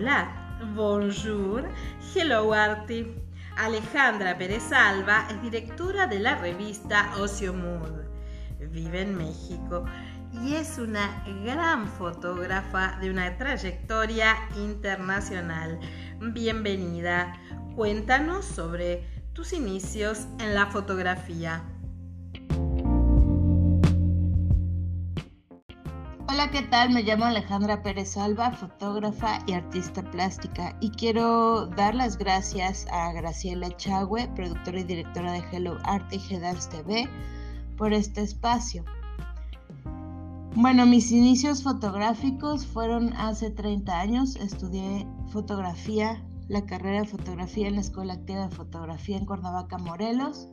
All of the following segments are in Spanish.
Hola, bonjour, hello Arti. Alejandra Pérez Alba es directora de la revista Ocio Mood. Vive en México y es una gran fotógrafa de una trayectoria internacional. Bienvenida. Cuéntanos sobre tus inicios en la fotografía. Hola, ¿qué tal? Me llamo Alejandra Pérez Alba, fotógrafa y artista plástica, y quiero dar las gracias a Graciela Chagüe, productora y directora de Hello Art y G-Dance TV, por este espacio. Bueno, mis inicios fotográficos fueron hace 30 años. Estudié fotografía, la carrera de fotografía en la Escuela Activa de Fotografía en Cuernavaca, Morelos,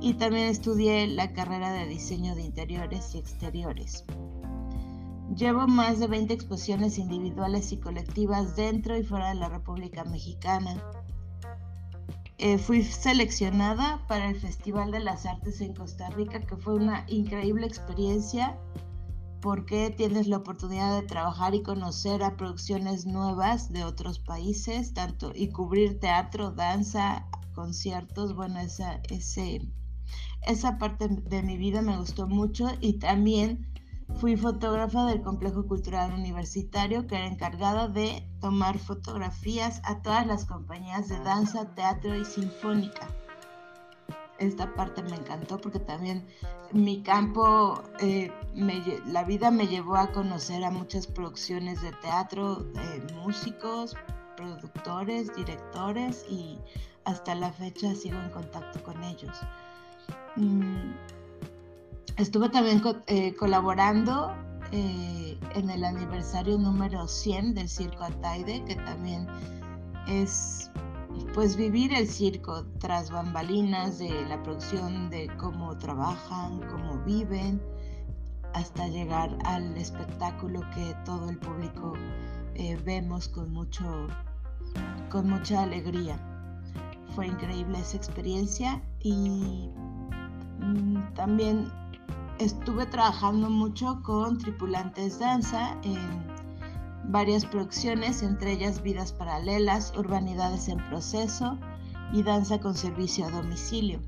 y también estudié la carrera de diseño de interiores y exteriores. Llevo más de 20 exposiciones individuales y colectivas dentro y fuera de la República Mexicana. Eh, fui seleccionada para el Festival de las Artes en Costa Rica, que fue una increíble experiencia porque tienes la oportunidad de trabajar y conocer a producciones nuevas de otros países, tanto y cubrir teatro, danza, conciertos. Bueno, esa, ese, esa parte de mi vida me gustó mucho y también Fui fotógrafa del Complejo Cultural Universitario que era encargada de tomar fotografías a todas las compañías de danza, teatro y sinfónica. Esta parte me encantó porque también mi campo, eh, la vida me llevó a conocer a muchas producciones de teatro, músicos, productores, directores y hasta la fecha sigo en contacto con ellos. Mm, Estuve también eh, colaborando eh, en el aniversario número 100 del Circo Ataide, que también es pues vivir el circo tras bambalinas de la producción, de cómo trabajan, cómo viven, hasta llegar al espectáculo que todo el público eh, vemos con mucho con mucha alegría. Fue increíble esa experiencia y mm, también estuve trabajando mucho con Tripulantes Danza en varias producciones, entre ellas Vidas Paralelas, Urbanidades en Proceso y Danza con Servicio a Domicilio.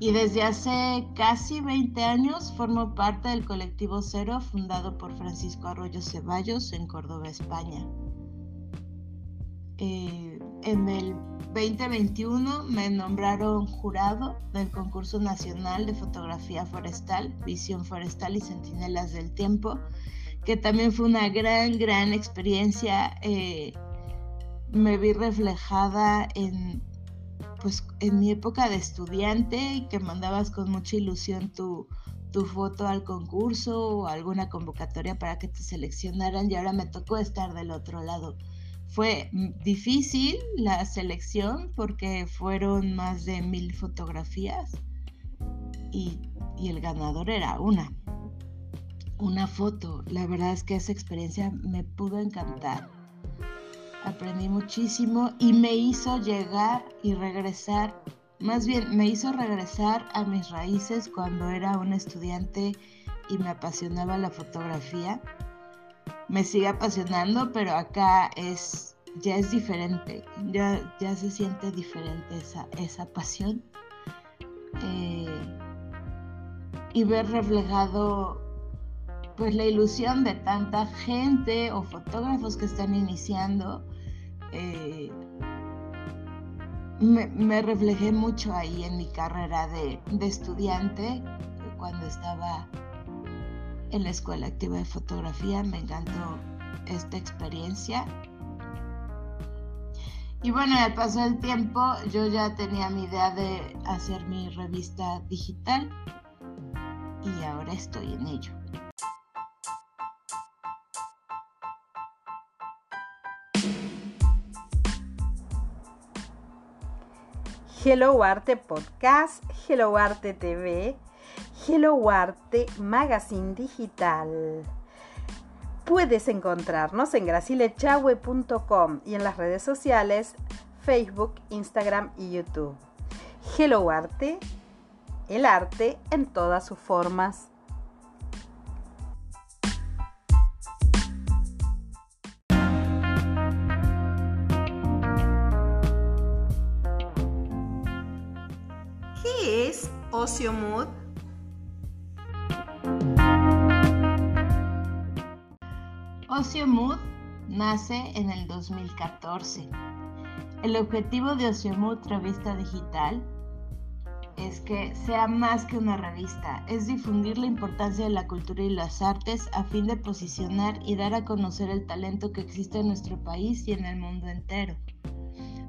Y desde hace casi 20 años formo parte del colectivo Cero, fundado por Francisco Arroyo Ceballos en Córdoba, España. Eh, en el 2021 me nombraron jurado del concurso nacional de fotografía forestal, Visión Forestal y Centinelas del Tiempo, que también fue una gran, gran experiencia. Eh, me vi reflejada en, pues, en mi época de estudiante y que mandabas con mucha ilusión tu, tu foto al concurso o alguna convocatoria para que te seleccionaran y ahora me tocó estar del otro lado fue difícil la selección porque fueron más de mil fotografías y, el ganador era una, una foto. La verdad es que esa experiencia me pudo encantar. Aprendí muchísimo y me hizo llegar y regresar, más bien me hizo regresar a mis raíces cuando era un estudiante y me apasionaba la fotografía me sigue apasionando, pero acá es ya es diferente, ya, ya se siente diferente esa, esa pasión. Eh, y ver reflejado pues la ilusión de tanta gente o fotógrafos que están iniciando. Eh, me, reflejé mucho ahí en mi carrera de, de estudiante cuando estaba en la Escuela Activa de Fotografía. Me encantó esta experiencia. Y bueno, al paso del tiempo yo ya tenía mi idea de hacer mi revista digital y ahora estoy en ello. Hello Arte Podcast, Hello Arte TV Hello Arte Magazine Digital. Puedes encontrarnos en gracilechahue.com y en las redes sociales Facebook, Instagram y YouTube. Hello Arte, el arte en todas sus formas. ¿Qué es Ocio Mood? Nace en el 2014. El objetivo de Ocio Mood Revista Digital es que sea más que una revista, es difundir la importancia de la cultura y las artes a fin de posicionar y dar a conocer el talento que existe en nuestro país y en el mundo entero.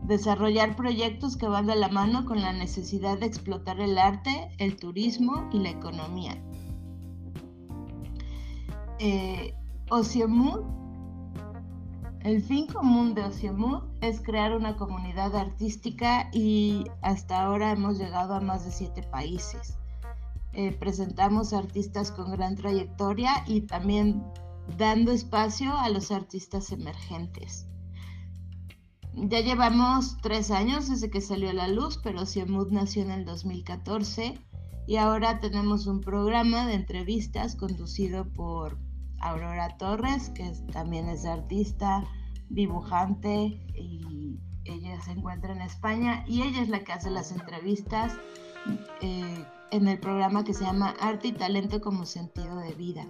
Desarrollar proyectos que van de la mano con la necesidad de explotar el arte, el turismo y la economía. Eh, el fin común de Ociomud es crear una comunidad artística y hasta ahora hemos llegado a más de siete países. Eh, presentamos artistas con gran trayectoria y también dando espacio a los artistas emergentes. Ya llevamos tres años desde que salió a la luz, pero Ociomud nació en el 2014 y ahora tenemos un programa de entrevistas conducido por Aurora Torres, que también es artista, dibujante y ella se encuentra en España y ella es la que hace las entrevistas eh, en el programa que se llama Arte y Talento como Sentido de Vida.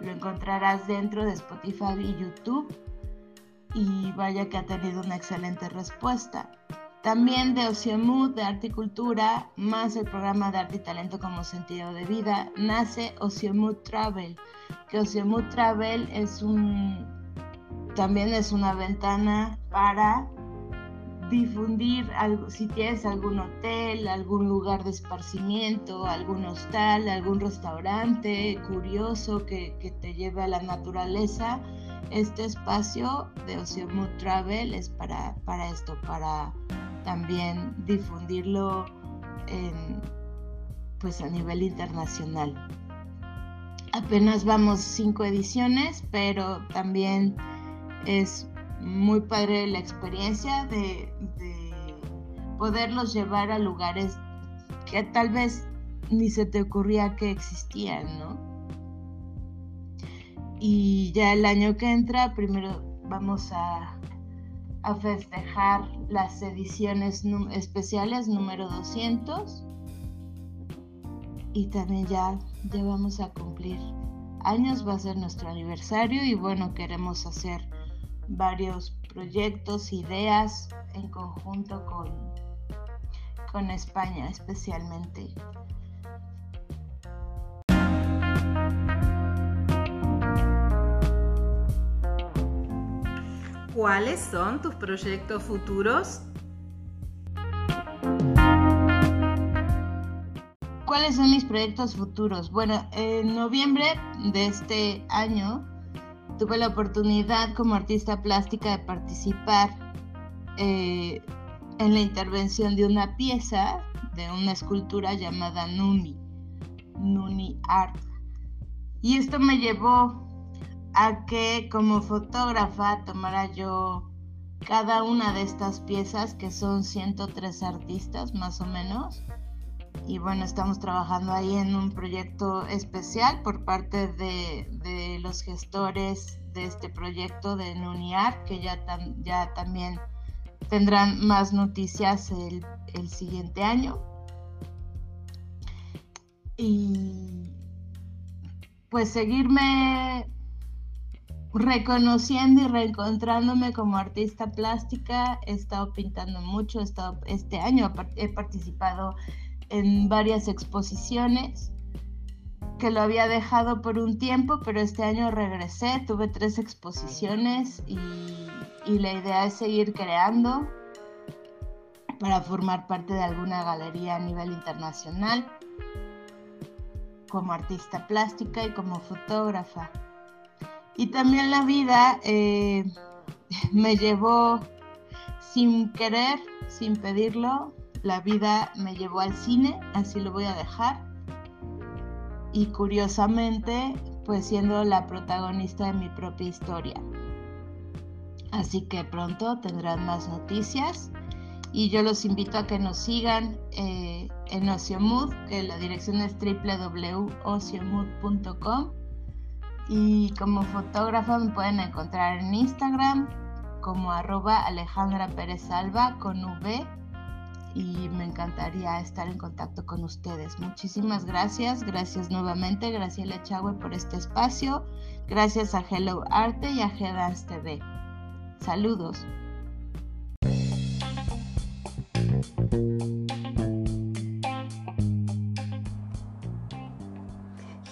Lo encontrarás dentro de Spotify y YouTube y vaya que ha tenido una excelente respuesta. También de Mood de Arte y Cultura, más el programa de Arte y Talento como Sentido de Vida, nace Mood Travel, que Mood Travel es un, también es una ventana para difundir si tienes algún hotel, algún lugar de esparcimiento, algún hostal, algún restaurante curioso que, te lleve a la naturaleza. Este espacio de Mood Travel es para, para esto, para también difundirlo pues a nivel internacional. Apenas vamos cinco ediciones, pero también es muy padre la experiencia de, poderlos llevar a lugares que tal vez ni se te ocurría que existían, ¿no? Y ya el año que entra, primero vamos a a festejar las ediciones especiales número 200 y también ya, ya vamos a cumplir años, va a ser nuestro aniversario y bueno, queremos hacer varios proyectos, ideas en conjunto con, con España especialmente. ¿Cuáles son tus proyectos futuros? ¿Cuáles son mis proyectos futuros? Bueno, en noviembre de este año tuve la oportunidad como artista plástica de participar eh, en la intervención de una pieza de una escultura llamada Nuni, Nuni Art. Y esto me llevó a que como fotógrafa tomara yo cada una de estas piezas, que son 103 artistas más o menos. Y bueno, estamos trabajando ahí en un proyecto especial por parte de, los gestores de este proyecto de NUNIAR, que ya, ya también tendrán más noticias el, el siguiente año. Y pues seguirme reconociendo y reencontrándome como artista plástica. He estado pintando mucho, he estado, este año he participado en varias exposiciones que lo había dejado por un tiempo, pero este año regresé, tuve tres exposiciones y, y la idea es seguir creando para formar parte de alguna galería a nivel internacional como artista plástica y como fotógrafa. Y también la vida eh, me llevó sin querer, sin pedirlo, la vida me llevó al cine, así lo voy a dejar. Y curiosamente, pues siendo la protagonista de mi propia historia. Así que pronto tendrán más noticias y yo los invito a que nos sigan eh, en Ociomood, que la dirección es www.ociomood.com y como fotógrafa me pueden encontrar en Instagram como arroba Alejandra con V. y me encantaría estar en contacto con ustedes. Muchísimas gracias, gracias nuevamente Graciela Chagüe por este espacio, gracias a Hello Arte y a G-Dance TV. Saludos.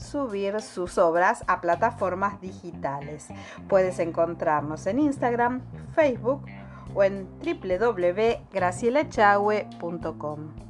subir sus obras a plataformas digitales. Puedes encontrarnos en Instagram, Facebook o en www.gracielachahue.com.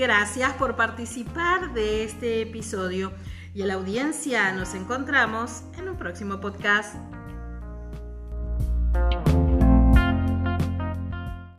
Gracias por participar de este episodio y a la audiencia nos encontramos en un próximo podcast.